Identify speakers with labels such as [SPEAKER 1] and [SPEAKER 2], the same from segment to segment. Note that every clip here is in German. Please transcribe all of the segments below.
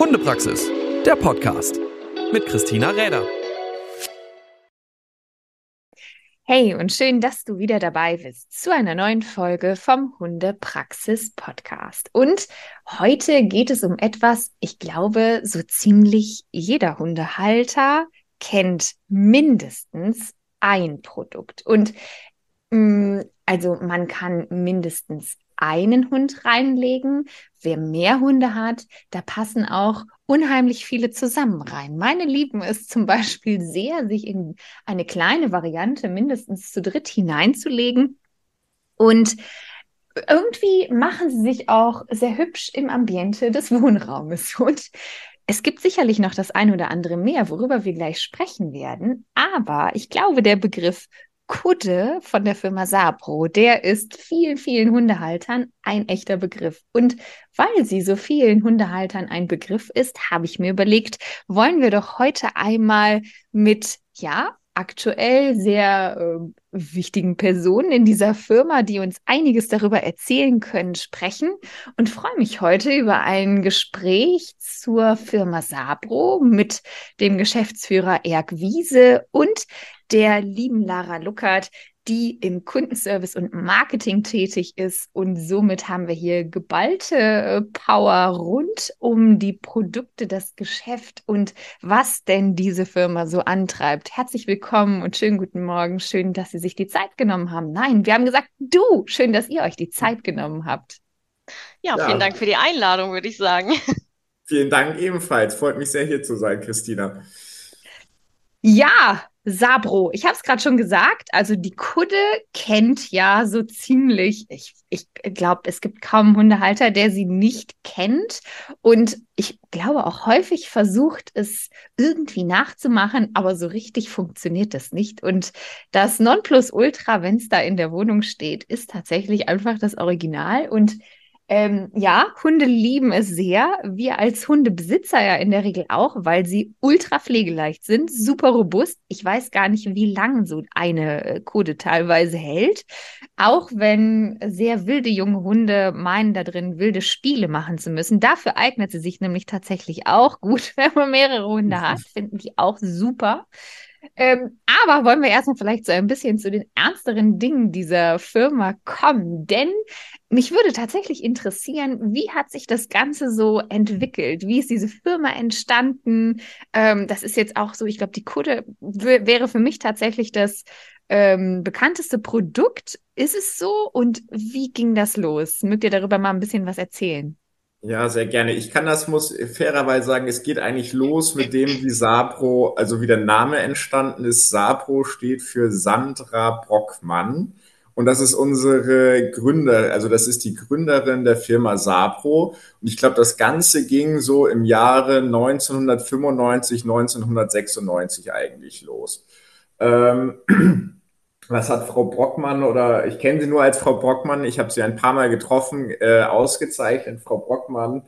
[SPEAKER 1] Hundepraxis, der Podcast mit Christina Räder.
[SPEAKER 2] Hey und schön, dass du wieder dabei bist zu einer neuen Folge vom Hundepraxis Podcast. Und heute geht es um etwas, ich glaube, so ziemlich jeder Hundehalter kennt mindestens ein Produkt. Und mm, also man kann mindestens einen Hund reinlegen. Wer mehr Hunde hat, da passen auch unheimlich viele zusammen rein. Meine lieben es zum Beispiel sehr, sich in eine kleine Variante mindestens zu dritt hineinzulegen. Und irgendwie machen sie sich auch sehr hübsch im Ambiente des Wohnraumes. Und es gibt sicherlich noch das ein oder andere mehr, worüber wir gleich sprechen werden. Aber ich glaube, der Begriff Kudde von der Firma Sapro, der ist vielen, vielen Hundehaltern ein echter Begriff. Und weil sie so vielen Hundehaltern ein Begriff ist, habe ich mir überlegt, wollen wir doch heute einmal mit, ja, aktuell sehr äh, wichtigen Personen in dieser Firma, die uns einiges darüber erzählen können, sprechen und freue mich heute über ein Gespräch zur Firma Sabro mit dem Geschäftsführer Erk Wiese und der lieben Lara Luckert, die im Kundenservice und Marketing tätig ist. Und somit haben wir hier geballte äh, Power rund um die Produkte, das Geschäft und was denn diese Firma so antreibt. Herzlich willkommen und schönen guten Morgen. Schön, dass Sie sich die Zeit genommen haben. Nein, wir haben gesagt, du, schön, dass ihr euch die Zeit genommen habt.
[SPEAKER 3] Ja, ja. vielen Dank für die Einladung, würde ich sagen.
[SPEAKER 4] Vielen Dank ebenfalls. Freut mich sehr, hier zu sein, Christina.
[SPEAKER 2] Ja, Sabro, ich habe es gerade schon gesagt, also die Kudde kennt ja so ziemlich, ich, ich glaube, es gibt kaum einen Hundehalter, der sie nicht kennt. Und ich glaube auch häufig versucht, es irgendwie nachzumachen, aber so richtig funktioniert das nicht. Und das Nonplusultra, wenn es da in der Wohnung steht, ist tatsächlich einfach das Original. Und ähm, ja, Hunde lieben es sehr. Wir als Hundebesitzer ja in der Regel auch, weil sie ultra pflegeleicht sind, super robust. Ich weiß gar nicht, wie lang so eine äh, Kode teilweise hält. Auch wenn sehr wilde junge Hunde meinen, da drin wilde Spiele machen zu müssen. Dafür eignet sie sich nämlich tatsächlich auch gut, wenn man mehrere Hunde hat. Finden die auch super. Ähm, aber wollen wir erstmal vielleicht so ein bisschen zu den ernsteren Dingen dieser Firma kommen. Denn mich würde tatsächlich interessieren, wie hat sich das Ganze so entwickelt? Wie ist diese Firma entstanden? Ähm, das ist jetzt auch so, ich glaube, die Kutte wäre für mich tatsächlich das ähm, bekannteste Produkt. Ist es so? Und wie ging das los? Mögt ihr darüber mal ein bisschen was erzählen?
[SPEAKER 4] Ja, sehr gerne. Ich kann das, muss fairerweise sagen, es geht eigentlich los mit dem, wie Sapro, also wie der Name entstanden ist. Sapro steht für Sandra Brockmann. Und das ist unsere Gründer, also das ist die Gründerin der Firma Sapro. Und ich glaube, das Ganze ging so im Jahre 1995, 1996 eigentlich los. Ähm, was hat Frau Brockmann oder ich kenne sie nur als Frau Brockmann, ich habe sie ein paar Mal getroffen, äh, ausgezeichnet. Frau Brockmann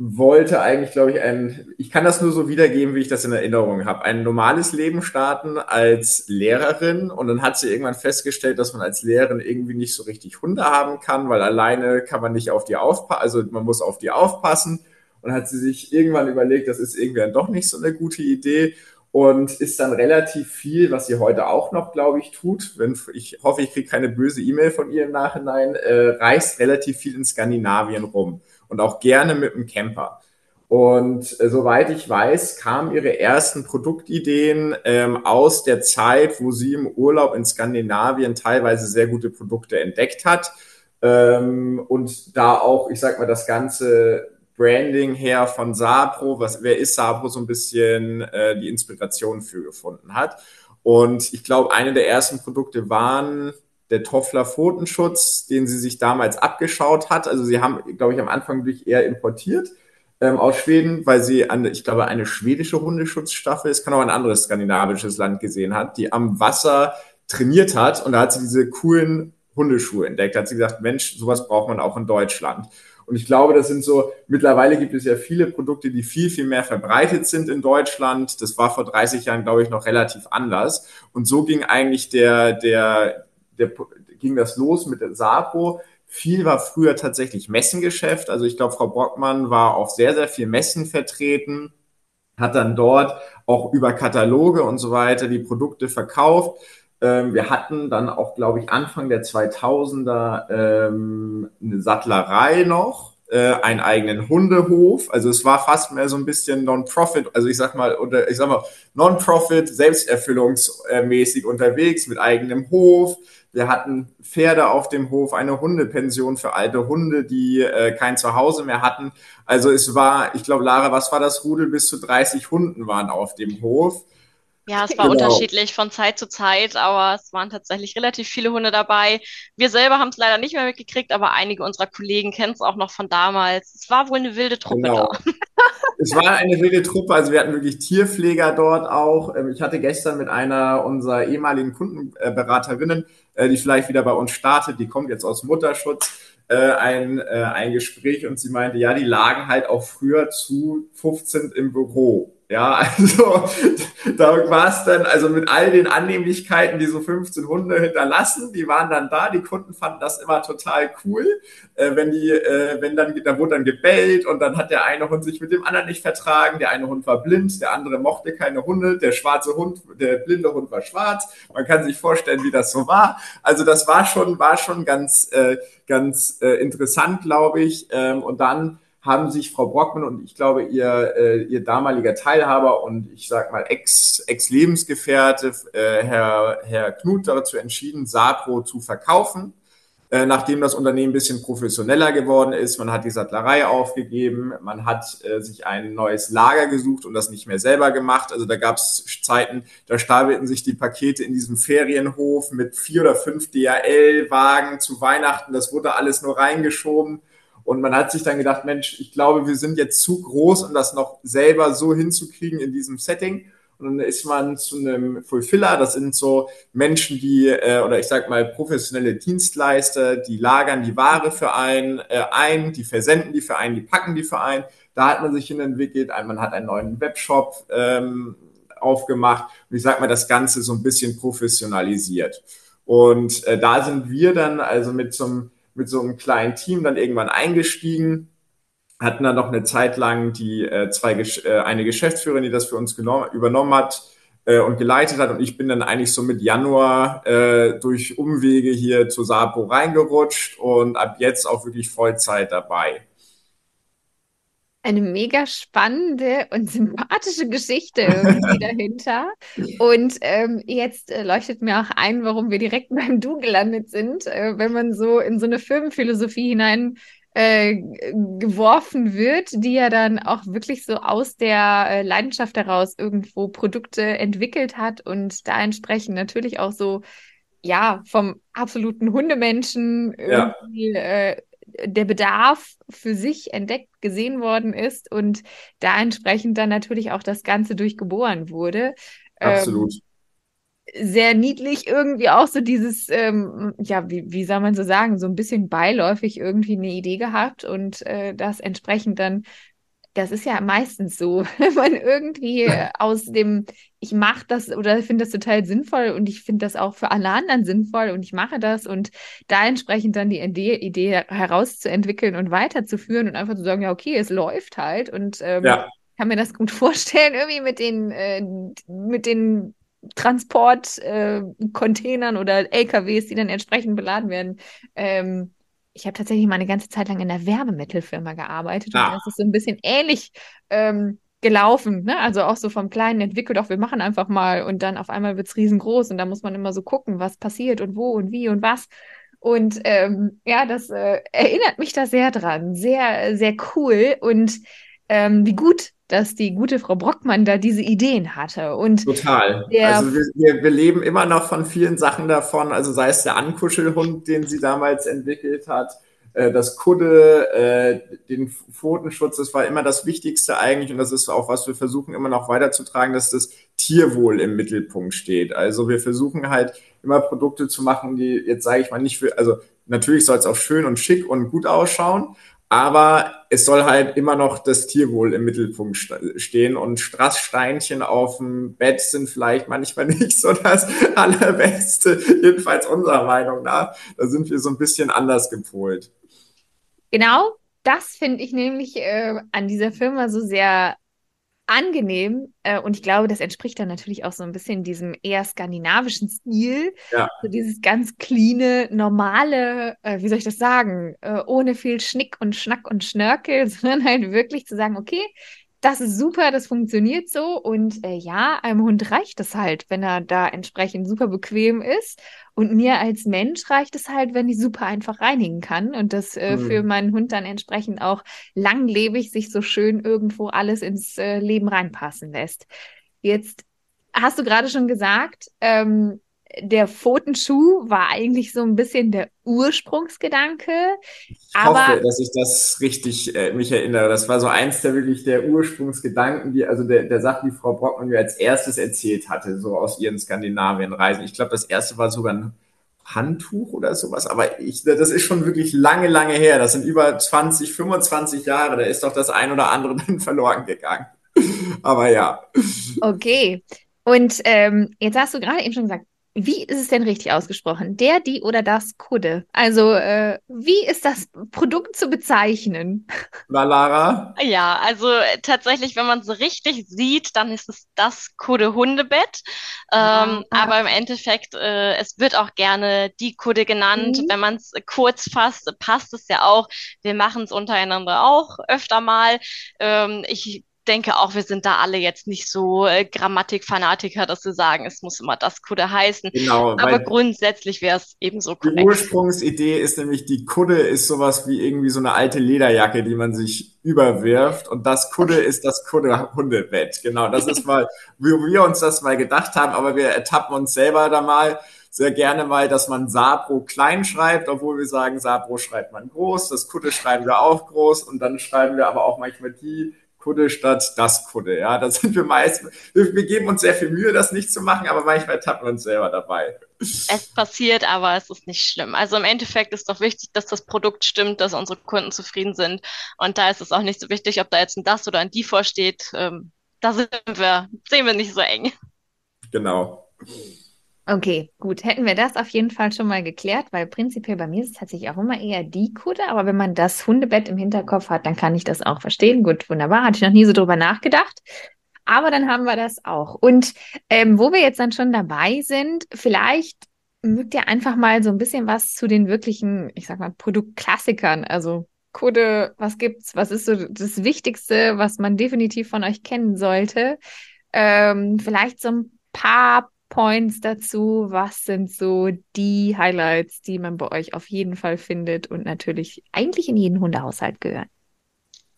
[SPEAKER 4] wollte eigentlich, glaube ich, ein, ich kann das nur so wiedergeben, wie ich das in Erinnerung habe, ein normales Leben starten als Lehrerin und dann hat sie irgendwann festgestellt, dass man als Lehrerin irgendwie nicht so richtig Hunde haben kann, weil alleine kann man nicht auf die aufpassen, also man muss auf die aufpassen und hat sie sich irgendwann überlegt, das ist irgendwie dann doch nicht so eine gute Idee und ist dann relativ viel, was sie heute auch noch, glaube ich, tut. Wenn, ich hoffe, ich kriege keine böse E-Mail von ihr im Nachhinein, äh, reist relativ viel in Skandinavien rum und auch gerne mit dem Camper. Und äh, soweit ich weiß, kamen ihre ersten Produktideen ähm, aus der Zeit, wo sie im Urlaub in Skandinavien teilweise sehr gute Produkte entdeckt hat. Ähm, und da auch, ich sag mal, das ganze Branding her von Sabro, was, wer ist Sabro, so ein bisschen äh, die Inspiration für gefunden hat. Und ich glaube, eine der ersten Produkte waren der Toffler Pfotenschutz, den sie sich damals abgeschaut hat. Also sie haben, glaube ich, am Anfang durch eher importiert ähm, aus Schweden, weil sie, eine, ich glaube, eine schwedische Hundeschutzstaffel, es kann auch ein anderes skandinavisches Land gesehen hat, die am Wasser trainiert hat. Und da hat sie diese coolen Hundeschuhe entdeckt. Da hat sie gesagt, Mensch, sowas braucht man auch in Deutschland. Und ich glaube, das sind so, mittlerweile gibt es ja viele Produkte, die viel, viel mehr verbreitet sind in Deutschland. Das war vor 30 Jahren, glaube ich, noch relativ anders. Und so ging eigentlich der, der, der, ging das los mit der Sapo, Viel war früher tatsächlich Messengeschäft. Also ich glaube, Frau Brockmann war auf sehr, sehr viel Messen vertreten, hat dann dort auch über Kataloge und so weiter die Produkte verkauft. Ähm, wir hatten dann auch, glaube ich, Anfang der 2000er ähm, eine Sattlerei noch, äh, einen eigenen Hundehof. Also es war fast mehr so ein bisschen Non-Profit, also ich sag mal, oder ich sag mal, Non-Profit, selbsterfüllungsmäßig unterwegs mit eigenem Hof. Wir hatten Pferde auf dem Hof, eine Hundepension für alte Hunde, die äh, kein Zuhause mehr hatten. Also es war, ich glaube, Lara, was war das Rudel? Bis zu 30 Hunden waren auf dem Hof.
[SPEAKER 3] Ja, es war genau. unterschiedlich von Zeit zu Zeit, aber es waren tatsächlich relativ viele Hunde dabei. Wir selber haben es leider nicht mehr mitgekriegt, aber einige unserer Kollegen kennen es auch noch von damals. Es war wohl eine wilde Truppe genau. da.
[SPEAKER 4] es war eine wilde Truppe, also wir hatten wirklich Tierpfleger dort auch. Ähm, ich hatte gestern mit einer unserer ehemaligen Kundenberaterinnen, äh, die vielleicht wieder bei uns startet, die kommt jetzt aus Mutterschutz, äh, ein, äh, ein Gespräch und sie meinte, ja, die lagen halt auch früher zu 15 im Büro. Ja, also da war es dann, also mit all den Annehmlichkeiten, die so 15 Hunde hinterlassen, die waren dann da, die Kunden fanden das immer total cool, äh, wenn die, äh, wenn dann, da wurde dann gebellt und dann hat der eine Hund sich mit dem anderen nicht vertragen, der eine Hund war blind, der andere mochte keine Hunde, der schwarze Hund, der blinde Hund war schwarz, man kann sich vorstellen, wie das so war. Also das war schon, war schon ganz, äh, ganz äh, interessant, glaube ich, ähm, und dann haben sich Frau Brockmann und ich glaube ihr, äh, ihr damaliger Teilhaber und ich sag mal Ex, Ex-Lebensgefährte, äh, Herr, Herr Knut, dazu entschieden, Sapro zu verkaufen. Äh, nachdem das Unternehmen ein bisschen professioneller geworden ist, man hat die Sattlerei aufgegeben, man hat äh, sich ein neues Lager gesucht und das nicht mehr selber gemacht. Also da gab es Zeiten, da stapelten sich die Pakete in diesem Ferienhof mit vier oder fünf DHL-Wagen zu Weihnachten. Das wurde alles nur reingeschoben. Und man hat sich dann gedacht, Mensch, ich glaube, wir sind jetzt zu groß, um das noch selber so hinzukriegen in diesem Setting. Und dann ist man zu einem Fulfiller, das sind so Menschen, die, äh, oder ich sag mal, professionelle Dienstleister, die lagern die Ware für einen äh, ein, die versenden die für einen, die packen die für einen. Da hat man sich hin entwickelt, man hat einen neuen Webshop ähm, aufgemacht und ich sag mal, das Ganze so ein bisschen professionalisiert. Und äh, da sind wir dann also mit so einem mit so einem kleinen Team dann irgendwann eingestiegen, hatten dann noch eine Zeit lang die äh, zwei äh, eine Geschäftsführerin, die das für uns übernommen hat äh, und geleitet hat. Und ich bin dann eigentlich so mit Januar äh, durch Umwege hier zu Sapo reingerutscht und ab jetzt auch wirklich Vollzeit dabei
[SPEAKER 2] eine mega spannende und sympathische Geschichte irgendwie dahinter. Und ähm, jetzt äh, leuchtet mir auch ein, warum wir direkt beim Du gelandet sind, äh, wenn man so in so eine Firmenphilosophie hinein äh, geworfen wird, die ja dann auch wirklich so aus der äh, Leidenschaft heraus irgendwo Produkte entwickelt hat und da entsprechend natürlich auch so ja vom absoluten Hundemenschen irgendwie ja. äh, der Bedarf für sich entdeckt gesehen worden ist und da entsprechend dann natürlich auch das Ganze durchgeboren wurde.
[SPEAKER 4] Absolut. Ähm,
[SPEAKER 2] sehr niedlich irgendwie auch so dieses, ähm, ja, wie, wie soll man so sagen, so ein bisschen beiläufig irgendwie eine Idee gehabt und äh, das entsprechend dann das ist ja meistens so, wenn man irgendwie aus dem, ich mache das oder finde das total sinnvoll und ich finde das auch für alle anderen sinnvoll und ich mache das und da entsprechend dann die Idee, Idee herauszuentwickeln und weiterzuführen und einfach zu sagen, ja, okay, es läuft halt und ähm, ja. kann mir das gut vorstellen, irgendwie mit den, äh, mit den Transportcontainern äh, oder LKWs, die dann entsprechend beladen werden. Ähm, ich habe tatsächlich mal eine ganze Zeit lang in einer Werbemittelfirma gearbeitet ah. und das ist so ein bisschen ähnlich ähm, gelaufen. Ne? Also auch so vom Kleinen entwickelt, auch wir machen einfach mal und dann auf einmal wird es riesengroß und da muss man immer so gucken, was passiert und wo und wie und was. Und ähm, ja, das äh, erinnert mich da sehr dran. Sehr, sehr cool und ähm, wie gut dass die gute Frau Brockmann da diese Ideen hatte. Und
[SPEAKER 4] Total. Also wir, wir, wir, leben immer noch von vielen Sachen davon, also sei es der Ankuschelhund, den sie damals entwickelt hat, äh, das Kudde, äh, den Pfotenschutz, das war immer das Wichtigste eigentlich und das ist auch, was wir versuchen immer noch weiterzutragen, dass das Tierwohl im Mittelpunkt steht. Also wir versuchen halt immer Produkte zu machen, die jetzt sage ich mal nicht für, also natürlich soll es auch schön und schick und gut ausschauen, Aber es soll halt immer noch das Tierwohl im Mittelpunkt stehen und Strasssteinchen auf dem Bett sind vielleicht manchmal nicht so das allerbeste, jedenfalls unserer Meinung nach. Da sind wir so ein bisschen anders gepolt.
[SPEAKER 2] Genau, das finde ich nämlich äh, an dieser Firma so sehr angenehm äh, und ich glaube, das entspricht dann natürlich auch so ein bisschen diesem eher skandinavischen Stil. Ja. So dieses ganz cleane, normale, äh, wie soll ich das sagen, äh, ohne viel Schnick und Schnack und Schnörkel, sondern halt wirklich zu sagen, okay, das ist super, das funktioniert so. Und äh, ja, einem Hund reicht es halt, wenn er da entsprechend super bequem ist. Und mir als Mensch reicht es halt, wenn ich super einfach reinigen kann und das äh, mhm. für meinen Hund dann entsprechend auch langlebig sich so schön irgendwo alles ins äh, Leben reinpassen lässt. Jetzt hast du gerade schon gesagt, ähm, der Pfotenschuh war eigentlich so ein bisschen der Ursprungsgedanke.
[SPEAKER 4] Ich hoffe, dass ich das richtig äh, mich erinnere. Das war so eins der wirklich der Ursprungsgedanken, die, also der, der Sachen, die Frau Brockmann mir als erstes erzählt hatte, so aus ihren Skandinavienreisen. Ich glaube, das erste war sogar ein Handtuch oder sowas, aber ich, das ist schon wirklich lange, lange her. Das sind über 20, 25 Jahre. Da ist doch das ein oder andere dann verloren gegangen. aber ja.
[SPEAKER 2] Okay. Und ähm, jetzt hast du gerade eben schon gesagt, wie ist es denn richtig ausgesprochen? Der, die oder das Kudde? Also, äh, wie ist das Produkt zu bezeichnen?
[SPEAKER 4] Na, Lara?
[SPEAKER 3] Ja, also äh, tatsächlich, wenn man es richtig sieht, dann ist es das Kudde Hundebett. Ähm, ah. Aber im Endeffekt, äh, es wird auch gerne die Kudde genannt. Mhm. Wenn man es kurz fasst, passt es ja auch. Wir machen es untereinander auch öfter mal. Ähm, ich denke auch, wir sind da alle jetzt nicht so äh, Grammatikfanatiker, dass wir sagen, es muss immer das Kudde heißen. Genau, Aber grundsätzlich wäre es ebenso
[SPEAKER 4] korrekt. Die Ursprungsidee ist nämlich, die Kudde ist sowas wie irgendwie so eine alte Lederjacke, die man sich überwirft. Und das Kudde ist das Kudde-Hundebett. Genau, das ist mal, wie wir uns das mal gedacht haben. Aber wir ertappen uns selber da mal sehr gerne mal, dass man Sabro klein schreibt, obwohl wir sagen, Sabro schreibt man groß, das Kudde schreiben wir auch groß und dann schreiben wir aber auch manchmal die Kudde statt das Kudde. Ja, da sind wir meist, wir, wir, geben uns sehr viel Mühe, das nicht zu machen, aber manchmal tappen wir uns selber dabei.
[SPEAKER 3] Es passiert, aber es ist nicht schlimm. Also im Endeffekt ist doch wichtig, dass das Produkt stimmt, dass unsere Kunden zufrieden sind. Und da ist es auch nicht so wichtig, ob da jetzt ein das oder ein die vorsteht. Ähm, da sind wir, sehen wir nicht so eng.
[SPEAKER 4] Genau.
[SPEAKER 2] Okay, gut. Hätten wir das auf jeden Fall schon mal geklärt, weil prinzipiell bei mir ist es tatsächlich auch immer eher die Kudde, aber wenn man das Hundebett im Hinterkopf hat, dann kann ich das auch verstehen. Gut, wunderbar. Hatte ich noch nie so drüber nachgedacht. Aber dann haben wir das auch. Und ähm, wo wir jetzt dann schon dabei sind, vielleicht mögt ihr einfach mal so ein bisschen was zu den wirklichen, ich sag mal, Produktklassikern. Also Kudde, was gibt's? Was ist so das Wichtigste, was man definitiv von euch kennen sollte? Ähm, vielleicht so ein paar Points dazu? Was sind so die Highlights, die man bei euch auf jeden Fall findet und natürlich eigentlich in jeden Hundehaushalt gehören?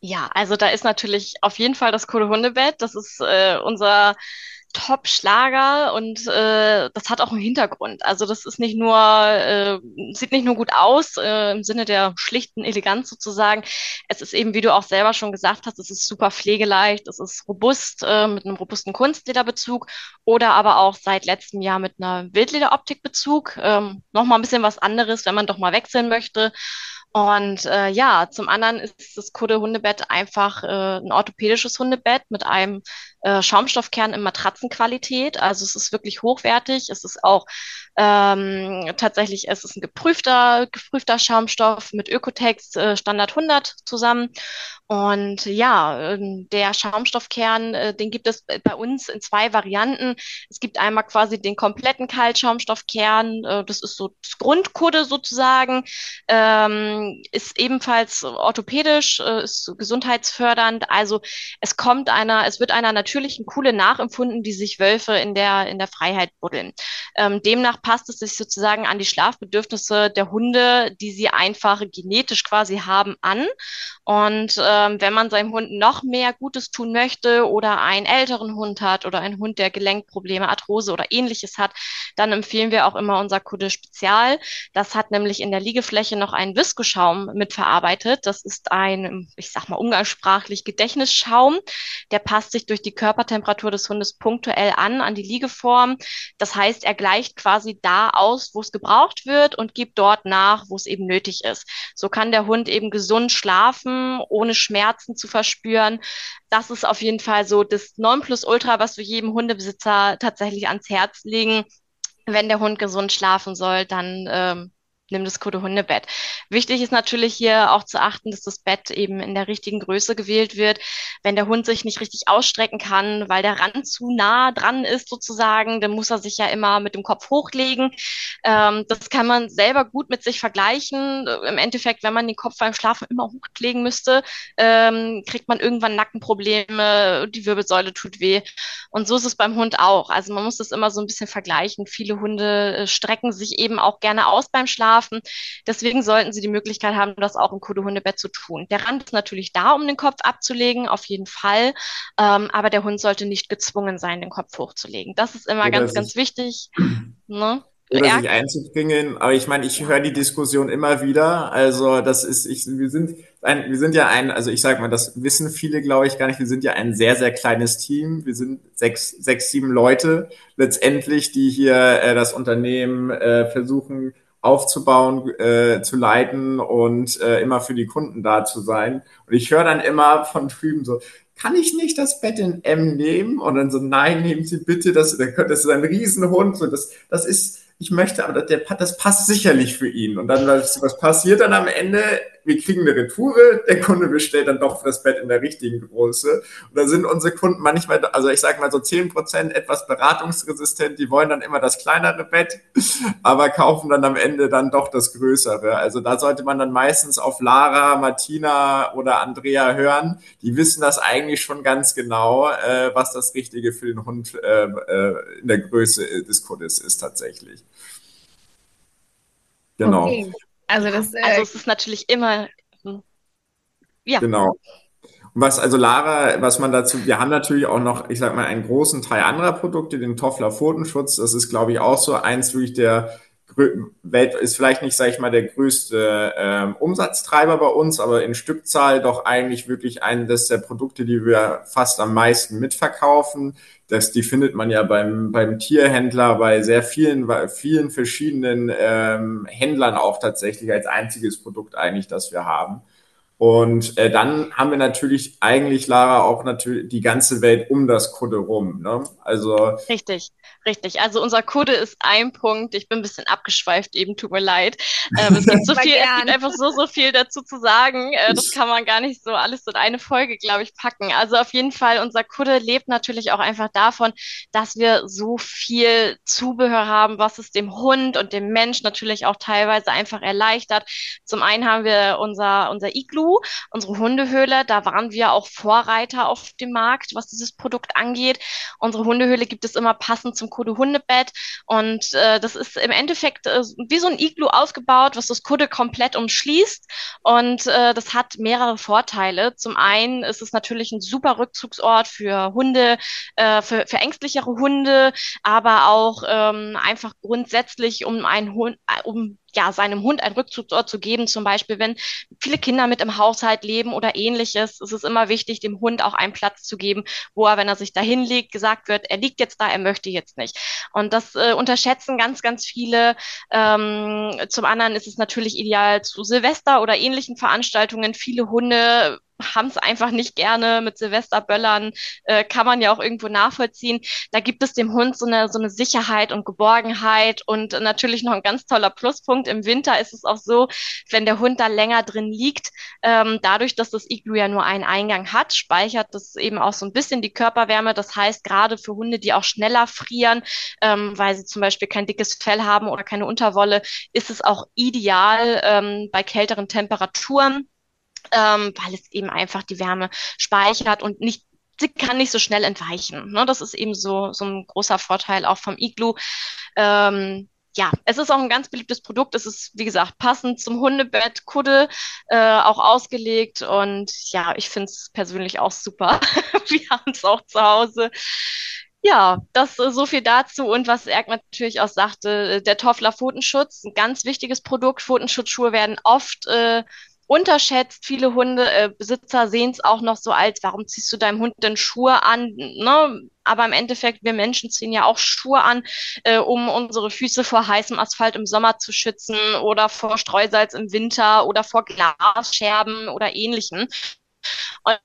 [SPEAKER 3] Ja, also da ist natürlich auf jeden Fall das coole Hundebett. Das ist äh, unser Top-Schlager und äh, das hat auch einen Hintergrund. Also das ist nicht nur, äh, sieht nicht nur gut aus äh, im Sinne der schlichten Eleganz sozusagen. Es ist eben, wie du auch selber schon gesagt hast, es ist super pflegeleicht, es ist robust äh, mit einem robusten Kunstlederbezug oder aber auch seit letztem Jahr mit einer Wildlederoptikbezug. Ähm, Nochmal ein bisschen was anderes, wenn man doch mal wechseln möchte. Und äh, ja, zum anderen ist das Kudde-Hundebett einfach äh, ein orthopädisches Hundebett mit einem äh, Schaumstoffkern in Matratzenqualität. Also es ist wirklich hochwertig. Es ist auch ähm, tatsächlich, es ist ein geprüfter, geprüfter Schaumstoff mit Ökotex äh, Standard 100 zusammen. Und ja, ähm, der Schaumstoffkern, äh, den gibt es bei uns in zwei Varianten. Es gibt einmal quasi den kompletten Kaltschaumstoffkern, äh, das ist so das Grundkudde sozusagen, ähm, ist ebenfalls orthopädisch, äh, ist gesundheitsfördernd. Also es kommt einer, es wird einer natürlichen Kuhle nachempfunden, die sich Wölfe in der, in der Freiheit buddeln. Ähm, demnach passt es sich sozusagen an die Schlafbedürfnisse der Hunde, die sie einfach genetisch quasi haben, an. Und ähm, wenn man seinem Hund noch mehr Gutes tun möchte oder einen älteren Hund hat oder einen Hund, der Gelenkprobleme, Arthrose oder ähnliches hat, dann empfehlen wir auch immer unser Kude Spezial. Das hat nämlich in der Liegefläche noch einen Viskoschaum mitverarbeitet. Das ist ein, ich sag mal umgangssprachlich Gedächtnisschaum. Der passt sich durch die Körpertemperatur des Hundes punktuell an, an die Liegeform. Das heißt, er gleicht quasi da aus, wo es gebraucht wird und gibt dort nach, wo es eben nötig ist. So kann der Hund eben gesund schlafen, ohne Schmerzen zu verspüren. Das ist auf jeden Fall so das Nonplusultra, was wir jedem Hundebesitzer tatsächlich ans Herz legen. Wenn der Hund gesund schlafen soll, dann ähm, nimm das Kode-Hundebett. Wichtig ist natürlich hier auch zu achten, dass das Bett eben in der richtigen Größe gewählt wird. Wenn der Hund sich nicht richtig ausstrecken kann, weil der Rand zu nah dran ist sozusagen, dann muss er sich ja immer mit dem Kopf hochlegen. Ähm, das kann man selber gut mit sich vergleichen. Im Endeffekt, wenn man den Kopf beim Schlafen immer hochlegen müsste, ähm, kriegt man irgendwann Nackenprobleme, die Wirbelsäule tut weh. Und so ist es beim Hund auch. Also man muss das immer so ein bisschen vergleichen. Viele Hunde äh, strecken sich eben auch gerne aus beim Schlafen schlafen. Deswegen sollten Sie die Möglichkeit haben, das auch im Kudehundebett zu tun. Der Rand ist natürlich da, um den Kopf abzulegen, auf jeden Fall. Ähm, aber der Hund sollte nicht gezwungen sein, den Kopf hochzulegen. Das ist immer Oder ganz, ganz wichtig.
[SPEAKER 4] Ne? Oder sich einzubringen. Aber ich meine, ich höre die Diskussion immer wieder. Also das ist, ich, wir sind ein, wir sind ja ein, also ich sag mal, das wissen viele, glaube ich, gar nicht. Wir sind ja ein sehr, sehr kleines Team. Wir sind sechs, sechs, sieben Leute letztendlich, die hier äh, das Unternehmen äh, versuchen aufzubauen, äh, zu leiten und äh, immer für die Kunden da zu sein. Und ich höre dann immer von drüben so, kann ich nicht das Bett in M nehmen? Und dann so, nein, nehmen Sie bitte das, das ist ein Riesenhund, so, das, das ist, ich möchte, aber der, das passt sicherlich für ihn. Und dann, was, was passiert dann am Ende? Wir kriegen eine Retoure, der Kunde bestellt dann doch das Bett in der richtigen Größe. Und da sind unsere Kunden manchmal, also ich sage mal so zehn Prozent etwas beratungsresistent, die wollen dann immer das kleinere Bett, aber kaufen dann am Ende dann doch das größere. Also da sollte man dann meistens auf Lara, Martina oder Andrea hören. Die wissen das eigentlich schon ganz genau, äh, was das Richtige für den Hund äh, äh, in der Größe des Kundes ist tatsächlich. Genau. Okay.
[SPEAKER 3] Also, das, äh, also es ist natürlich immer. Hm.
[SPEAKER 4] Ja. Genau. Und was also Lara, was man dazu, wir haben natürlich auch noch, ich sag mal, einen großen Teil anderer Produkte, den Toffler Pfotenschutz. Das ist, glaube ich, auch so eins wirklich der Welt ist vielleicht nicht, sage ich mal, der größte ähm, Umsatztreiber bei uns, aber in Stückzahl doch eigentlich wirklich eines der Produkte, die wir fast am meisten mitverkaufen. Das, die findet man ja beim, beim Tierhändler, bei sehr vielen, bei vielen verschiedenen ähm, Händlern auch tatsächlich als einziges Produkt eigentlich, das wir haben. Und äh, dann haben wir natürlich eigentlich, Lara, auch natürlich die ganze Welt um das Kudde rum. Ne?
[SPEAKER 3] Also Richtig. Richtig, also unser Code ist ein Punkt. Ich bin ein bisschen abgeschweift eben, tut mir leid. Ähm, es gibt so viel, es gibt einfach so, so viel dazu zu sagen. Äh, das kann man gar nicht so alles in eine Folge, glaube ich, packen. Also auf jeden Fall, unser Code lebt natürlich auch einfach davon, dass wir so viel Zubehör haben, was es dem Hund und dem Mensch natürlich auch teilweise einfach erleichtert. Zum einen haben wir unser, unser Iglu, unsere Hundehöhle. Da waren wir auch Vorreiter auf dem Markt, was dieses Produkt angeht. Unsere Hundehöhle gibt es immer passend zum Kudde Hundebett. Und äh, das ist im Endeffekt äh, wie so ein Iglu aufgebaut, was das Kudde komplett umschließt. Und äh, das hat mehrere Vorteile. Zum einen ist es natürlich ein super Rückzugsort für Hunde, äh, für, für ängstlichere Hunde, aber auch ähm, einfach grundsätzlich, um einen Hund, äh, um ja, seinem Hund einen Rückzugsort zu geben. Zum Beispiel, wenn viele Kinder mit im Haushalt leben oder ähnliches, ist es immer wichtig, dem Hund auch einen Platz zu geben, wo er, wenn er sich dahin legt, gesagt wird, er liegt jetzt da, er möchte jetzt nicht. Und das äh, unterschätzen ganz, ganz viele. Ähm, zum anderen ist es natürlich ideal zu Silvester oder ähnlichen Veranstaltungen. Viele Hunde haben es einfach nicht gerne mit Silvesterböllern, äh, kann man ja auch irgendwo nachvollziehen. Da gibt es dem Hund so eine, so eine Sicherheit und Geborgenheit und natürlich noch ein ganz toller Pluspunkt. Im Winter ist es auch so, wenn der Hund da länger drin liegt, ähm, dadurch, dass das Iglu ja nur einen Eingang hat, speichert das eben auch so ein bisschen die Körperwärme. Das heißt, gerade für Hunde, die auch schneller frieren, ähm, weil sie zum Beispiel kein dickes Fell haben oder keine Unterwolle, ist es auch ideal ähm, bei kälteren Temperaturen ähm, weil es eben einfach die Wärme speichert und nicht sie kann nicht so schnell entweichen. Ne? Das ist eben so, so ein großer Vorteil auch vom Iglu. Ähm, ja, es ist auch ein ganz beliebtes Produkt. Es ist, wie gesagt, passend zum Hundebett, Kudde, äh, auch ausgelegt. Und ja, ich finde es persönlich auch super. Wir haben es auch zu Hause. Ja, das äh, so viel dazu. Und was Erk natürlich auch sagte, der Toffler Pfotenschutz, ein ganz wichtiges Produkt. Pfotenschutzschuhe werden oft äh, unterschätzt. Viele Hundebesitzer sehen es auch noch so als, warum ziehst du deinem Hund denn Schuhe an? Ne? Aber im Endeffekt, wir Menschen ziehen ja auch Schuhe an, äh, um unsere Füße vor heißem Asphalt im Sommer zu schützen oder vor Streusalz im Winter oder vor Glasscherben oder ähnlichem. Und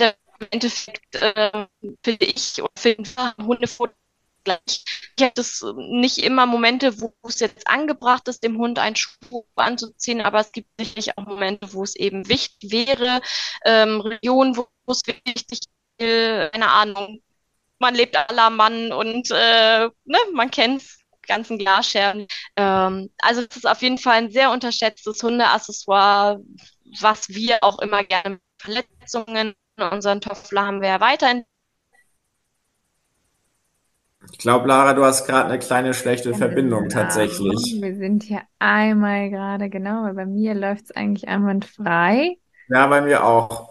[SPEAKER 3] im Endeffekt äh, finde ich oder finde Hundefutter gleich. Ich habe das nicht immer Momente, wo es jetzt angebracht ist, dem Hund einen Schuh anzuziehen, aber es gibt sicherlich auch Momente, wo es eben wichtig wäre, ähm, Regionen, wo es wichtig ist, keine Ahnung, man lebt aller Mann und äh, ne, man kennt ganzen Glasscherben. Ähm, also es ist auf jeden Fall ein sehr unterschätztes Hundeaccessoire, was wir auch immer gerne mit Verletzungen in unseren Toffler haben wir ja weiterhin
[SPEAKER 4] ich glaube, Lara, du hast gerade eine kleine schlechte ja, Verbindung tatsächlich.
[SPEAKER 2] Wir sind hier einmal gerade, genau, weil bei mir läuft es eigentlich einwandfrei.
[SPEAKER 4] Ja, bei mir auch.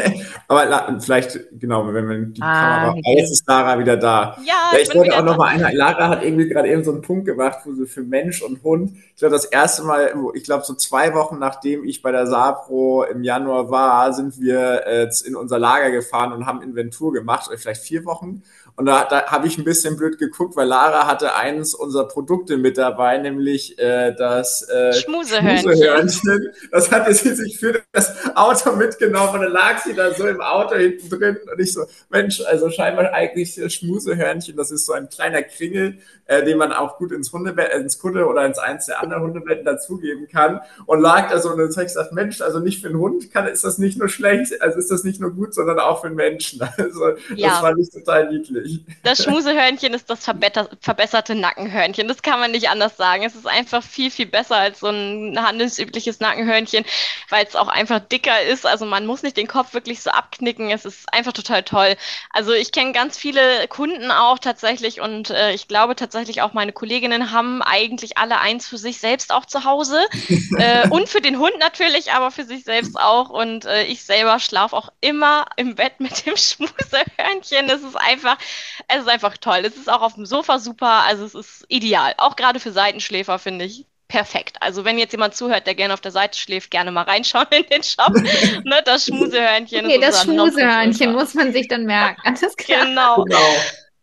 [SPEAKER 4] Aber vielleicht, genau, wenn wir die ah, Kamera, okay. jetzt ist Lara wieder da. Ja, ja ich, ich wollte auch noch mal eine, Lara hat irgendwie gerade eben so einen Punkt gemacht, wo sie für Mensch und Hund, ich glaube, das erste Mal, ich glaube, so zwei Wochen nachdem ich bei der Sapro im Januar war, sind wir äh, in unser Lager gefahren und haben Inventur gemacht, vielleicht vier Wochen. Und da, da habe ich ein bisschen blöd geguckt, weil Lara hatte eins unserer Produkte mit dabei, nämlich äh, das äh, Schmusehörnchen. Schmusehörnchen. Das hatte sie sich für das Auto mitgenommen und dann lag sie da so im Auto hinten drin und ich so, Mensch, also scheinbar eigentlich das Schmusehörnchen, das ist so ein kleiner Kringel, äh, den man auch gut ins Hundebett, ins Kutte oder ins eins der anderen Hundebetten dazugeben kann und lag da so und dann habe ich gesagt, Mensch, also nicht für einen Hund kann, ist das nicht nur schlecht, also ist das nicht nur gut, sondern auch für einen Menschen. Also ja. das fand ich total niedlich
[SPEAKER 3] Das Schmusehörnchen ist das verbesserte Nackenhörnchen. Das kann man nicht anders sagen. Es ist einfach viel, viel besser als so ein handelsübliches Nackenhörnchen, weil es auch einfach dicker ist. Also man muss nicht den Kopf wirklich so abknicken. Es ist einfach total toll. Also ich kenne ganz viele Kunden auch tatsächlich und äh, ich glaube tatsächlich auch meine Kolleginnen haben eigentlich alle eins für sich selbst auch zu Hause äh, und für den Hund natürlich, aber für sich selbst auch. Und äh, ich selber schlafe auch immer im Bett mit dem Schmusehörnchen. Das ist einfach, es ist einfach toll. Es ist auch auf dem Sofa super. Also es ist ideal. Auch gerade für Seitenschläfer finde ich perfekt. Also wenn jetzt jemand zuhört, der gerne auf der Seite schläft, gerne mal reinschauen in den Shop. ne, das Schmusehörnchen.
[SPEAKER 2] Okay, das Schmusehörnchen muss man sich dann merken. Alles
[SPEAKER 3] klar. Genau. genau.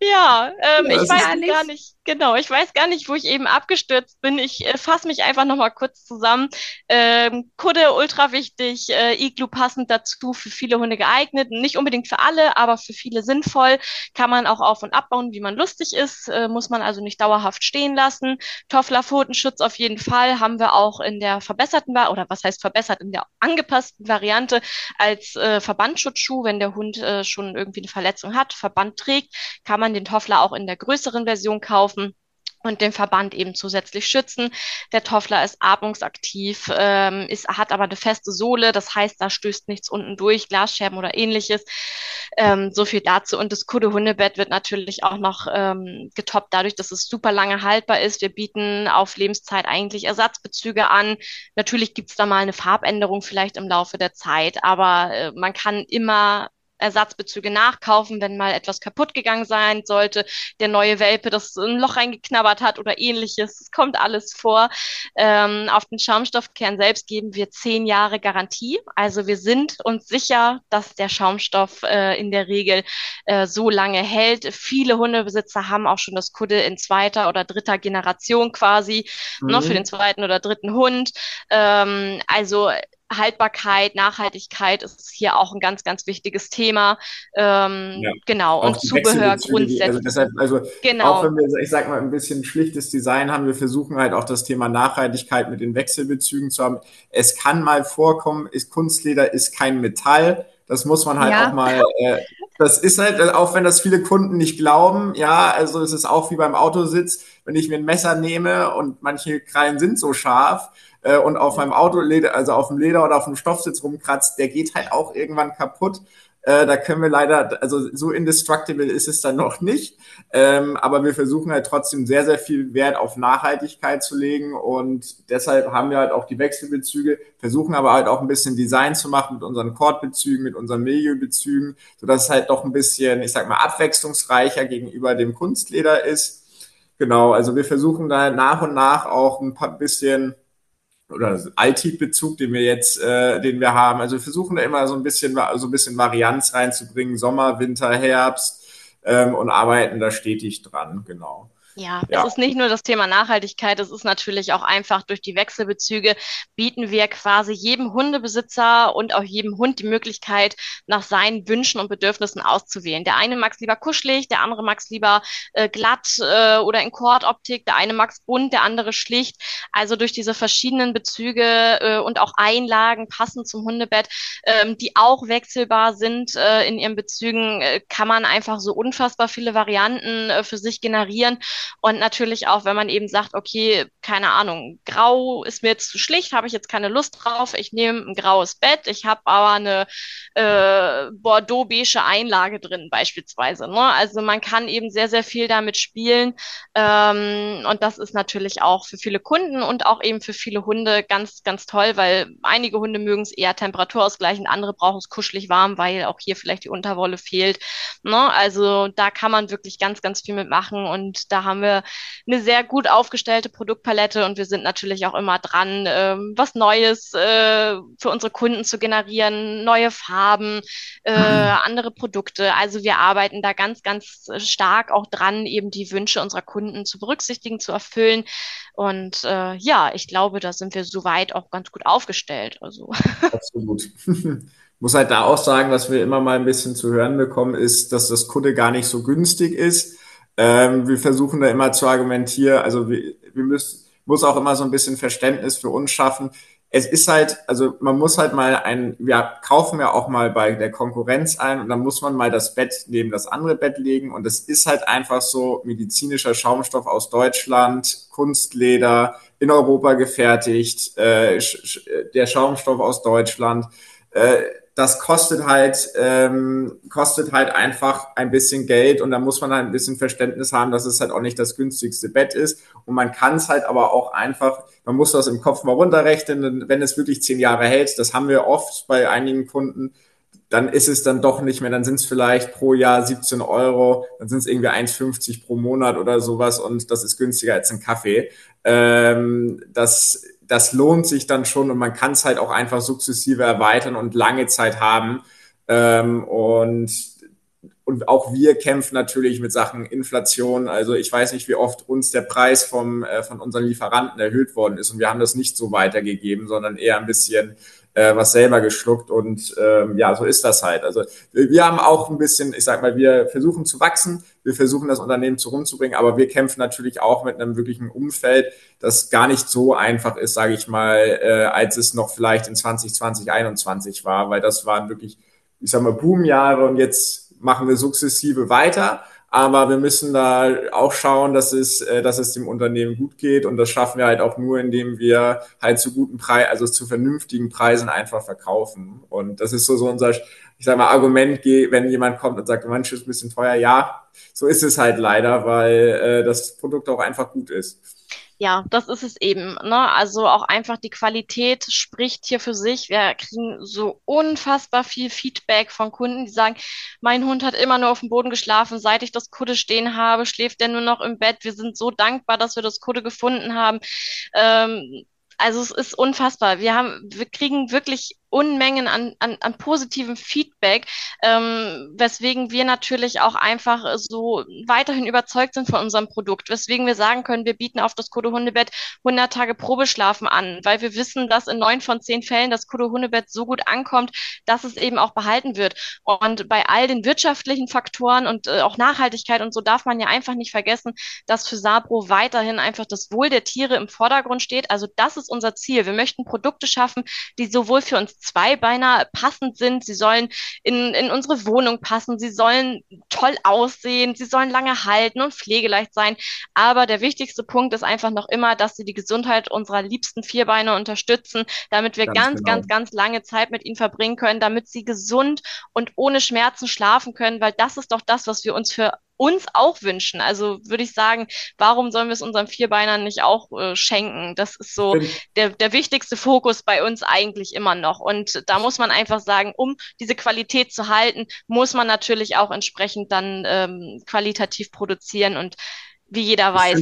[SPEAKER 3] Ja, ähm, ja, ich weiß gar nicht. Genau, ich weiß gar nicht, wo ich eben abgestürzt bin. Ich äh, fasse mich einfach nochmal kurz zusammen. Ähm, Kudde ultra wichtig, äh, Iglu passend dazu, für viele Hunde geeignet. Nicht unbedingt für alle, aber für viele sinnvoll. Kann man auch auf- und abbauen, wie man lustig ist. Äh, muss man also nicht dauerhaft stehen lassen. Toffler Pfotenschutz auf jeden Fall haben wir auch in der verbesserten, oder was heißt verbessert, in der angepassten Variante als äh, Verbandschutzschuh. Wenn der Hund äh, schon irgendwie eine Verletzung hat, Verband trägt, kann man den Toffler auch in der größeren Version kaufen kaufen und den Verband eben zusätzlich schützen. Der Toffler ist atmungsaktiv, ähm, ist, hat aber eine feste Sohle, das heißt, da stößt nichts unten durch, Glasscherben oder ähnliches. Ähm, so viel dazu. Und das Kudde-Hundebett wird natürlich auch noch ähm, getoppt dadurch, dass es super lange haltbar ist. Wir bieten auf Lebenszeit eigentlich Ersatzbezüge an. Natürlich gibt es da mal eine Farbänderung vielleicht im Laufe der Zeit, aber äh, man kann immer Ersatzbezüge nachkaufen, wenn mal etwas kaputt gegangen sein sollte, der neue Welpe das ein Loch reingeknabbert hat oder ähnliches. Es kommt alles vor. Ähm, auf den Schaumstoffkern selbst geben wir zehn Jahre Garantie. Also wir sind uns sicher, dass der Schaumstoff äh, in der Regel äh, so lange hält. Viele Hundebesitzer haben auch schon das Kudde in zweiter oder dritter Generation quasi, mhm. ne, für den zweiten oder dritten Hund. Ähm, also Haltbarkeit, Nachhaltigkeit ist hier auch ein ganz, ganz wichtiges Thema. Ähm, ja. Genau, auch und Zubehör grundsätzlich.
[SPEAKER 4] Also, deshalb, also genau. auch wenn wir, ich sag mal, ein bisschen schlichtes Design haben, wir versuchen halt auch das Thema Nachhaltigkeit mit den Wechselbezügen zu haben. Es kann mal vorkommen, ist Kunstleder ist kein Metall. Das muss man halt ja. auch mal, äh, das ist halt, auch wenn das viele Kunden nicht glauben, ja, also es ist auch wie beim Autositz, wenn ich mir ein Messer nehme und manche Krallen sind so scharf, äh, und auf meinem Auto, also auf dem Leder oder auf dem Stoffsitz rumkratzt, der geht halt auch irgendwann kaputt. Äh, da können wir leider, also so indestructible ist es dann noch nicht. Ähm, aber wir versuchen halt trotzdem sehr, sehr viel Wert auf Nachhaltigkeit zu legen und deshalb haben wir halt auch die Wechselbezüge, versuchen aber halt auch ein bisschen Design zu machen mit unseren Kordbezügen, mit unseren Milieubezügen, sodass es halt doch ein bisschen, ich sag mal, abwechslungsreicher gegenüber dem Kunstleder ist. Genau, also wir versuchen da nach und nach auch ein paar bisschen oder Altit-Bezug, den wir jetzt, äh, den wir haben. Also wir versuchen da immer so ein bisschen, so ein bisschen Varianz reinzubringen, Sommer, Winter, Herbst ähm, und arbeiten da stetig dran, genau.
[SPEAKER 3] Ja, ja, es ist nicht nur das Thema Nachhaltigkeit, es ist natürlich auch einfach durch die Wechselbezüge bieten wir quasi jedem Hundebesitzer und auch jedem Hund die Möglichkeit, nach seinen Wünschen und Bedürfnissen auszuwählen. Der eine mag es lieber kuschelig, der andere mag es lieber äh, glatt äh, oder in Kordoptik, der eine mag es bunt, der andere schlicht. Also durch diese verschiedenen Bezüge äh, und auch Einlagen passend zum Hundebett, ähm, die auch wechselbar sind äh, in ihren Bezügen, äh, kann man einfach so unfassbar viele Varianten äh, für sich generieren. Und natürlich auch, wenn man eben sagt, okay, keine Ahnung, grau ist mir jetzt zu schlicht, habe ich jetzt keine Lust drauf, ich nehme ein graues Bett, ich habe aber eine äh, Bordeaux-beige Einlage drin beispielsweise. Ne? Also man kann eben sehr, sehr viel damit spielen. Ähm, und das ist natürlich auch für viele Kunden und auch eben für viele Hunde ganz, ganz toll, weil einige Hunde mögen es eher temperaturausgleichend, andere brauchen es kuschelig warm, weil auch hier vielleicht die Unterwolle fehlt. Ne? Also da kann man wirklich ganz, ganz viel mitmachen und da haben haben wir eine sehr gut aufgestellte Produktpalette und wir sind natürlich auch immer dran, ähm, was Neues äh, für unsere Kunden zu generieren, neue Farben, äh, mhm. andere Produkte. Also wir arbeiten da ganz, ganz stark auch dran, eben die Wünsche unserer Kunden zu berücksichtigen, zu erfüllen. Und äh, ja, ich glaube, da sind wir soweit auch ganz gut aufgestellt. Also.
[SPEAKER 4] Absolut. muss halt da auch sagen, was wir immer mal ein bisschen zu hören bekommen, ist, dass das Kunde gar nicht so günstig ist. Ähm, wir versuchen da immer zu argumentieren, also wir, wir müssen, muss auch immer so ein bisschen Verständnis für uns schaffen. Es ist halt, also man muss halt mal ein, wir kaufen ja auch mal bei der Konkurrenz ein und dann muss man mal das Bett neben das andere Bett legen und es ist halt einfach so medizinischer Schaumstoff aus Deutschland, Kunstleder, in Europa gefertigt, äh, der Schaumstoff aus Deutschland. Äh, das kostet halt, ähm, kostet halt einfach ein bisschen Geld und da muss man halt ein bisschen Verständnis haben, dass es halt auch nicht das günstigste Bett ist. Und man kann es halt aber auch einfach, man muss das im Kopf mal runterrechnen, wenn es wirklich zehn Jahre hält, das haben wir oft bei einigen Kunden, dann ist es dann doch nicht mehr, dann sind es vielleicht pro Jahr 17 Euro, dann sind es irgendwie 1,50 pro Monat oder sowas und das ist günstiger als ein Kaffee. Ähm, das das lohnt sich dann schon und man kann es halt auch einfach sukzessive erweitern und lange Zeit haben. Ähm, und, und auch wir kämpfen natürlich mit Sachen Inflation. Also ich weiß nicht, wie oft uns der Preis vom, äh, von unseren Lieferanten erhöht worden ist und wir haben das nicht so weitergegeben, sondern eher ein bisschen äh, was selber geschluckt und ähm, ja, so ist das halt. Also wir haben auch ein bisschen, ich sag mal, wir versuchen zu wachsen, wir versuchen das Unternehmen zu rumzubringen, aber wir kämpfen natürlich auch mit einem wirklichen Umfeld, das gar nicht so einfach ist, sage ich mal, äh, als es noch vielleicht in 2020, 2021 war, weil das waren wirklich, ich sag mal, Boomjahre und jetzt machen wir sukzessive weiter. Aber wir müssen da auch schauen, dass es, äh, dass es dem Unternehmen gut geht. Und das schaffen wir halt auch nur, indem wir halt zu guten Preisen, also zu vernünftigen Preisen einfach verkaufen. Und das ist so, so unser, ich sag mal, Argument, wenn jemand kommt und sagt, manches ist ein bisschen teuer. Ja, so ist es halt leider, weil äh, das Produkt auch einfach gut ist.
[SPEAKER 3] Ja, das ist es eben. Ne? Also auch einfach die Qualität spricht hier für sich. Wir kriegen so unfassbar viel Feedback von Kunden, die sagen, mein Hund hat immer nur auf dem Boden geschlafen, seit ich das Kudde stehen habe, schläft er nur noch im Bett. Wir sind so dankbar, dass wir das Kudde gefunden haben. Ähm, also es ist unfassbar. Wir haben, wir kriegen wirklich Unmengen an, an, an positivem Feedback, ähm, weswegen wir natürlich auch einfach so weiterhin überzeugt sind von unserem Produkt, weswegen wir sagen können, wir bieten auf das Kodo Hundebett 100 Tage Probeschlafen an, weil wir wissen, dass in neun von zehn Fällen das Kodo Hundebett so gut ankommt, dass es eben auch behalten wird. Und bei all den wirtschaftlichen Faktoren und äh, auch Nachhaltigkeit und so darf man ja einfach nicht vergessen, dass für Sabro weiterhin einfach das Wohl der Tiere im Vordergrund steht. Also das ist unser Ziel. Wir möchten Produkte schaffen, die sowohl für uns Zweibeiner passend sind. Sie sollen in, in unsere Wohnung passen. Sie sollen toll aussehen. Sie sollen lange halten und pflegeleicht sein. Aber der wichtigste Punkt ist einfach noch immer, dass sie die Gesundheit unserer liebsten Vierbeiner unterstützen, damit wir ganz, ganz, genau. ganz, ganz lange Zeit mit ihnen verbringen können, damit sie gesund und ohne Schmerzen schlafen können, weil das ist doch das, was wir uns für uns auch wünschen. Also würde ich sagen, warum sollen wir es unseren Vierbeinern nicht auch äh, schenken? Das ist so der, der wichtigste Fokus bei uns eigentlich immer noch. Und da muss man einfach sagen, um diese Qualität zu halten, muss man natürlich auch entsprechend dann ähm, qualitativ produzieren. Und wie jeder weiß,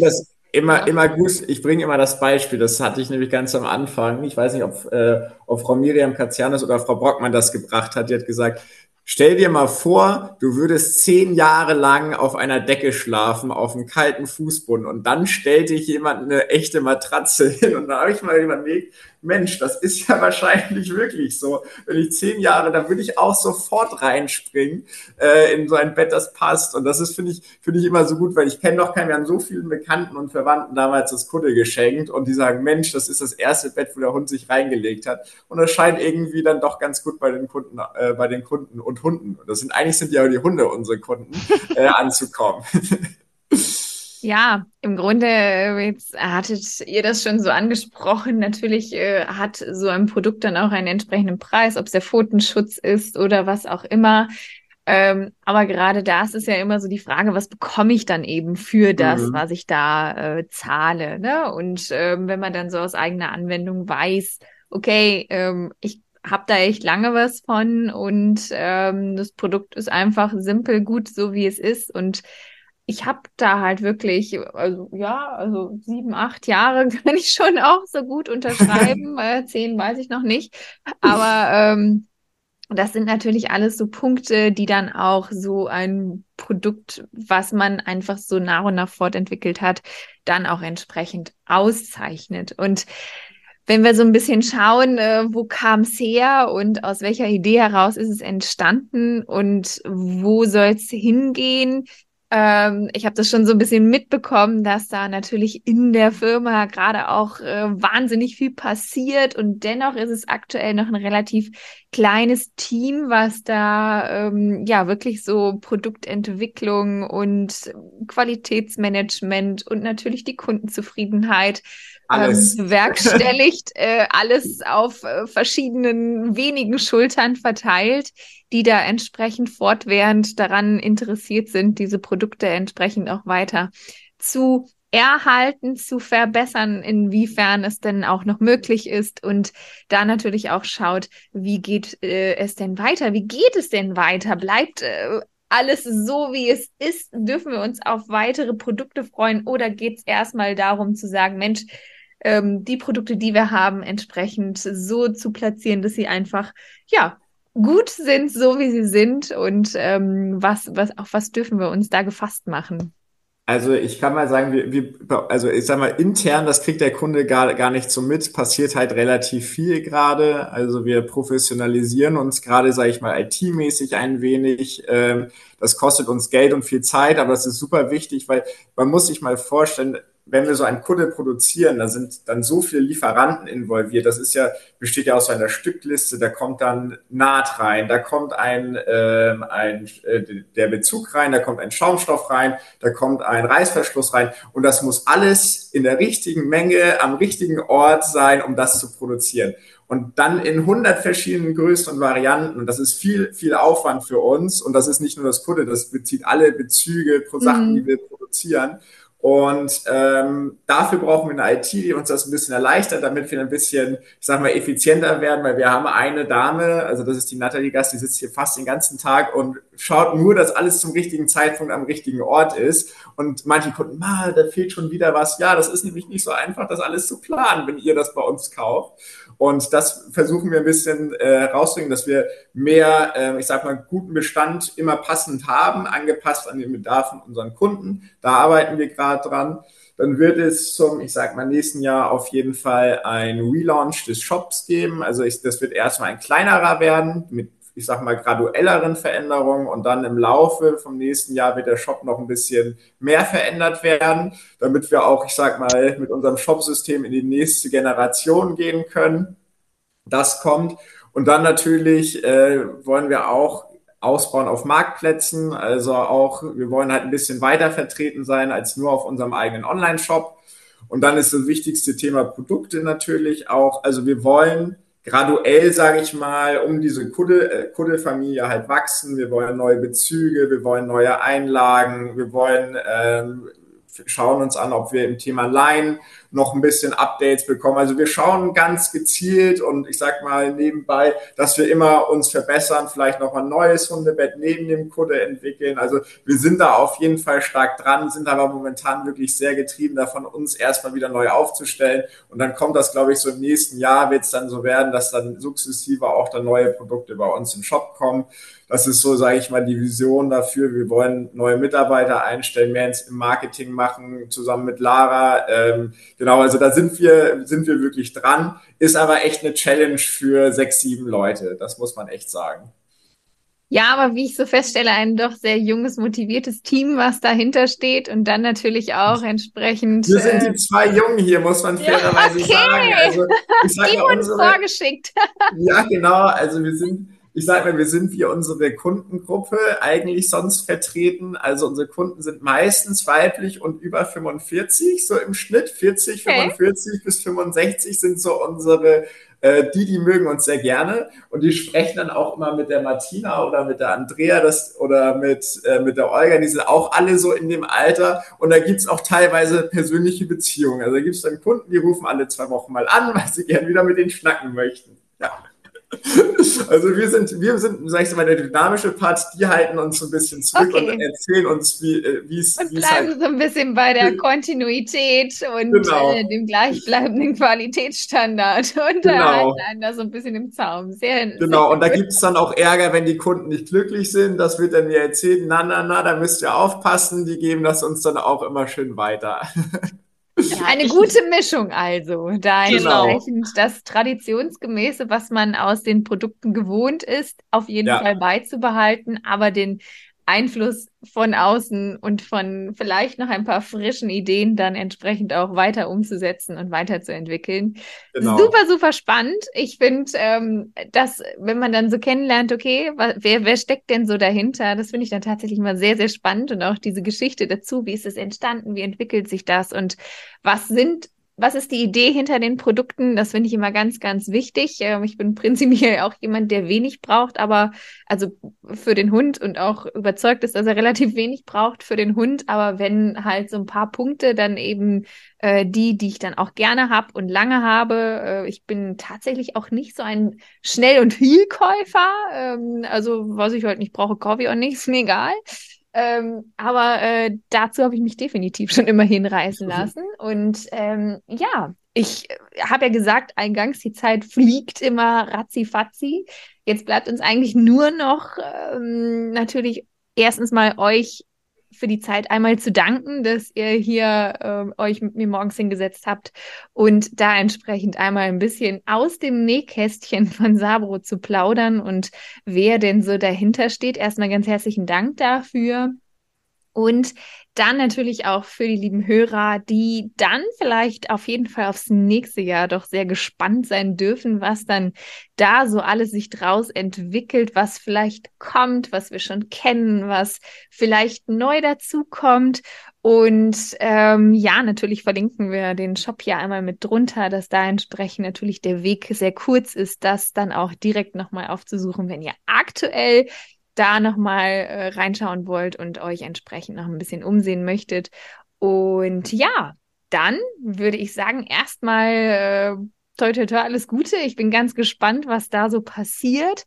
[SPEAKER 4] Immer, ja. immer gut. Ich bringe immer das Beispiel. Das hatte ich nämlich ganz am Anfang. Ich weiß nicht, ob, äh, ob Frau Miriam Katzianis oder Frau Brockmann das gebracht hat. Die hat gesagt, Stell dir mal vor, du würdest zehn Jahre lang auf einer Decke schlafen, auf einem kalten Fußboden und dann stellt dich jemand eine echte Matratze hin. Und da habe ich mal überlegt, Mensch, das ist ja wahrscheinlich wirklich so. Wenn ich zehn Jahre, da würde ich auch sofort reinspringen äh, in so ein Bett, das passt. Und das ist, finde ich, finde ich immer so gut, weil ich kenne doch keinen, wir haben so vielen Bekannten und Verwandten damals das Kudde geschenkt und die sagen, Mensch, das ist das erste Bett, wo der Hund sich reingelegt hat. Und das scheint irgendwie dann doch ganz gut bei den Kunden, äh, bei den Kunden und Hunden. Das sind eigentlich sind ja die Hunde unsere Kunden äh, anzukommen.
[SPEAKER 2] Ja, im Grunde, jetzt hattet ihr das schon so angesprochen. Natürlich äh, hat so ein Produkt dann auch einen entsprechenden Preis, ob es der Pfotenschutz ist oder was auch immer. Ähm, aber gerade da ist es ja immer so die Frage, was bekomme ich dann eben für das, mhm. was ich da äh, zahle. Ne? Und ähm, wenn man dann so aus eigener Anwendung weiß, okay, ähm, ich habe da echt lange was von und ähm, das Produkt ist einfach simpel, gut, so wie es ist und ich habe da halt wirklich, also ja, also sieben, acht Jahre kann ich schon auch so gut unterschreiben. äh, zehn weiß ich noch nicht. Aber ähm, das sind natürlich alles so Punkte, die dann auch so ein Produkt, was man einfach so nach und nach fortentwickelt hat, dann auch entsprechend auszeichnet. Und wenn wir so ein bisschen schauen, äh, wo kam es her und aus welcher Idee heraus ist es entstanden und wo soll es hingehen, ähm, ich habe das schon so ein bisschen mitbekommen, dass da natürlich in der Firma gerade auch äh, wahnsinnig viel passiert. Und dennoch ist es aktuell noch ein relativ kleines Team, was da ähm, ja wirklich so Produktentwicklung und Qualitätsmanagement und natürlich die Kundenzufriedenheit alles. Ähm, bewerkstelligt, äh, alles auf äh, verschiedenen wenigen Schultern verteilt, die da entsprechend fortwährend daran interessiert sind, diese Produkte entsprechend auch weiter zu erhalten, zu verbessern, inwiefern es denn auch noch möglich ist und da natürlich auch schaut, wie geht äh, es denn weiter? Wie geht es denn weiter? Bleibt äh, alles so, wie es ist? Dürfen wir uns auf weitere Produkte freuen oder geht es erstmal darum zu sagen, Mensch, ähm, die Produkte, die wir haben, entsprechend so zu platzieren, dass sie einfach, ja, gut sind, so wie sie sind und ähm, was, was, auf was dürfen wir uns da gefasst machen?
[SPEAKER 4] Also ich kann mal sagen, wir, wir, also ich sag mal, intern, das kriegt der Kunde gar, gar nicht so mit, passiert halt relativ viel gerade. Also wir professionalisieren uns gerade, sage ich mal, IT-mäßig ein wenig. Ähm, das kostet uns Geld und viel Zeit, aber das ist super wichtig, weil man muss sich mal vorstellen, wenn wir so einen Kunde produzieren, da sind dann so viele Lieferanten involviert. Das ist ja, besteht ja aus einer Stückliste, da kommt dann Naht rein, da kommt ein, äh, ein äh, der Bezug rein, da kommt ein Schaumstoff rein, da kommt ein Reißverschluss rein und das muss alles in der richtigen Menge am richtigen Ort sein, um das zu produzieren. Und dann in 100 verschiedenen Größen und Varianten. Und das ist viel, viel Aufwand für uns. Und das ist nicht nur das Kunde, das bezieht alle Bezüge pro Sachen, mhm. die wir produzieren. Und ähm, dafür brauchen wir eine IT, die uns das ein bisschen erleichtert, damit wir ein bisschen, ich sag mal, effizienter werden, weil wir haben eine Dame, also das ist die Nathalie Gast, die sitzt hier fast den ganzen Tag und schaut nur, dass alles zum richtigen Zeitpunkt am richtigen Ort ist. Und manche Kunden, mal, da fehlt schon wieder was. Ja, das ist nämlich nicht so einfach, das alles zu planen, wenn ihr das bei uns kauft. Und das versuchen wir ein bisschen äh, herauszubringen, dass wir mehr, äh, ich sag mal, guten Bestand immer passend haben, angepasst an den Bedarfen unseren Kunden. Da arbeiten wir gerade dran. Dann wird es zum, ich sag mal, nächsten Jahr auf jeden Fall ein Relaunch des Shops geben. Also ich, das wird erstmal ein kleinerer werden mit ich sag mal, graduelleren Veränderungen und dann im Laufe vom nächsten Jahr wird der Shop noch ein bisschen mehr verändert werden, damit wir auch, ich sag mal, mit unserem Shopsystem in die nächste Generation gehen können. Das kommt. Und dann natürlich äh, wollen wir auch ausbauen auf Marktplätzen. Also auch, wir wollen halt ein bisschen weiter vertreten sein als nur auf unserem eigenen Online-Shop. Und dann ist das wichtigste Thema Produkte natürlich auch. Also wir wollen graduell, sage ich mal, um diese Kudde, äh, Kuddelfamilie halt wachsen. Wir wollen neue Bezüge, wir wollen neue Einlagen, wir wollen ähm, schauen uns an, ob wir im Thema Line noch ein bisschen Updates bekommen. Also wir schauen ganz gezielt und ich sag mal nebenbei, dass wir immer uns verbessern, vielleicht noch ein neues Hundebett neben dem Kudde entwickeln. Also wir sind da auf jeden Fall stark dran, sind aber momentan wirklich sehr getrieben davon, uns erstmal wieder neu aufzustellen. Und dann kommt das, glaube ich, so im nächsten Jahr wird es dann so werden, dass dann sukzessive auch dann neue Produkte bei uns im Shop kommen. Das ist so, sage ich mal, die Vision dafür. Wir wollen neue Mitarbeiter einstellen, mehr ins Marketing machen, zusammen mit Lara. Ähm, genau, also da sind wir, sind wir wirklich dran. Ist aber echt eine Challenge für sechs, sieben Leute. Das muss man echt sagen.
[SPEAKER 2] Ja, aber wie ich so feststelle, ein doch sehr junges, motiviertes Team, was dahinter steht und dann natürlich auch entsprechend.
[SPEAKER 4] Wir sind die äh, zwei Jungen hier, muss man fairerweise ja, okay. sagen. Also,
[SPEAKER 2] ich sag die ja, uns vorgeschickt.
[SPEAKER 4] ja, genau. Also wir sind, ich sage mal, wir sind wie unsere Kundengruppe eigentlich sonst vertreten. Also unsere Kunden sind meistens weiblich und über 45, so im Schnitt. 40, okay. 45 bis 65 sind so unsere äh, die, die mögen uns sehr gerne und die sprechen dann auch immer mit der Martina oder mit der Andrea das, oder mit, äh, mit der Olga, die sind auch alle so in dem Alter und da gibt's auch teilweise persönliche Beziehungen. Also da gibt's dann Kunden, die rufen alle zwei Wochen mal an, weil sie gern wieder mit denen schnacken möchten. Also wir sind, wir sind, sag ich mal, der dynamische Part, die halten uns so ein bisschen zurück okay. und erzählen uns, wie äh, es
[SPEAKER 2] Und bleiben halt so ein bisschen bei der Kontinuität und genau. äh, dem gleichbleibenden Qualitätsstandard und genau. halten einen da so ein bisschen im Zaum. Sehr,
[SPEAKER 4] genau, sehr und da gibt es dann auch Ärger, wenn die Kunden nicht glücklich sind. Das wird dann mir erzählt, na, na, na, da müsst ihr aufpassen. Die geben das uns dann auch immer schön weiter.
[SPEAKER 2] Ja, eine gute Mischung also. Da genau. entsprechend das Traditionsgemäße, was man aus den Produkten gewohnt ist, auf jeden ja. Fall beizubehalten, aber den Einfluss von außen und von vielleicht noch ein paar frischen Ideen dann entsprechend auch weiter umzusetzen und weiterzuentwickeln. Genau. Super, super spannend. Ich finde, ähm, dass, wenn man dann so kennenlernt, okay, wer, wer steckt denn so dahinter, das finde ich dann tatsächlich immer sehr, sehr spannend und auch diese Geschichte dazu, wie ist es entstanden, wie entwickelt sich das und was sind was ist die Idee hinter den Produkten? Das finde ich immer ganz, ganz wichtig. Ähm, ich bin prinzipiell auch jemand, der wenig braucht, aber also für den Hund und auch überzeugt ist, dass er relativ wenig braucht für den Hund. Aber wenn halt so ein paar Punkte, dann eben äh, die, die ich dann auch gerne habe und lange habe. Äh, ich bin tatsächlich auch nicht so ein Schnell- und Vielkäufer. Ähm, also was ich heute nicht brauche, kaufe ich auch nicht, ist mir egal. Ähm, aber äh, dazu habe ich mich definitiv schon immer hinreißen mhm. lassen. Und ähm, ja, ich habe ja gesagt, eingangs, die Zeit fliegt immer ratzi-fatzi. Jetzt bleibt uns eigentlich nur noch ähm, natürlich erstens mal euch für die Zeit einmal zu danken, dass ihr hier äh, euch mit mir morgens hingesetzt habt und da entsprechend einmal ein bisschen aus dem Nähkästchen von Sabro zu plaudern und wer denn so dahinter steht. Erstmal ganz herzlichen Dank dafür. Und dann natürlich auch für die lieben Hörer, die dann vielleicht auf jeden Fall aufs nächste Jahr doch sehr gespannt sein dürfen, was dann da so alles sich draus entwickelt, was vielleicht kommt, was wir schon kennen, was vielleicht neu dazu kommt. Und ähm, ja, natürlich verlinken wir den Shop hier einmal mit drunter, dass da entsprechend natürlich der Weg sehr kurz ist, das dann auch direkt nochmal aufzusuchen, wenn ihr aktuell da nochmal äh, reinschauen wollt und euch entsprechend noch ein bisschen umsehen möchtet. Und ja, dann würde ich sagen, erstmal äh, toi, toi, toi, alles Gute. Ich bin ganz gespannt, was da so passiert.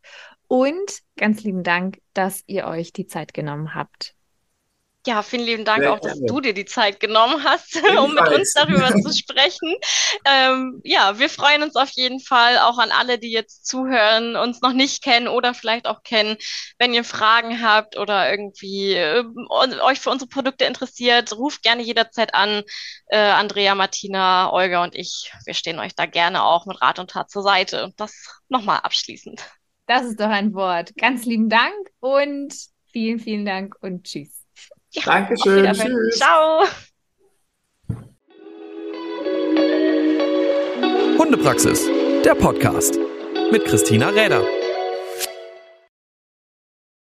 [SPEAKER 2] Und ganz lieben Dank, dass ihr euch die Zeit genommen habt.
[SPEAKER 3] Ja, vielen lieben Dank Sehr auch, dass gerne. du dir die Zeit genommen hast, um mit uns darüber zu sprechen. Ähm, ja, wir freuen uns auf jeden Fall auch an alle, die jetzt zuhören, uns noch nicht kennen oder vielleicht auch kennen. Wenn ihr Fragen habt oder irgendwie äh, euch für unsere Produkte interessiert, ruft gerne jederzeit an. Äh, Andrea, Martina, Olga und ich, wir stehen euch da gerne auch mit Rat und Tat zur Seite. Und das nochmal abschließend.
[SPEAKER 2] Das ist doch ein Wort. Ganz lieben Dank und vielen, vielen Dank und tschüss.
[SPEAKER 4] Ja, Dankeschön. Tschüss.
[SPEAKER 3] Ciao.
[SPEAKER 1] Hundepraxis, der Podcast mit Christina Räder.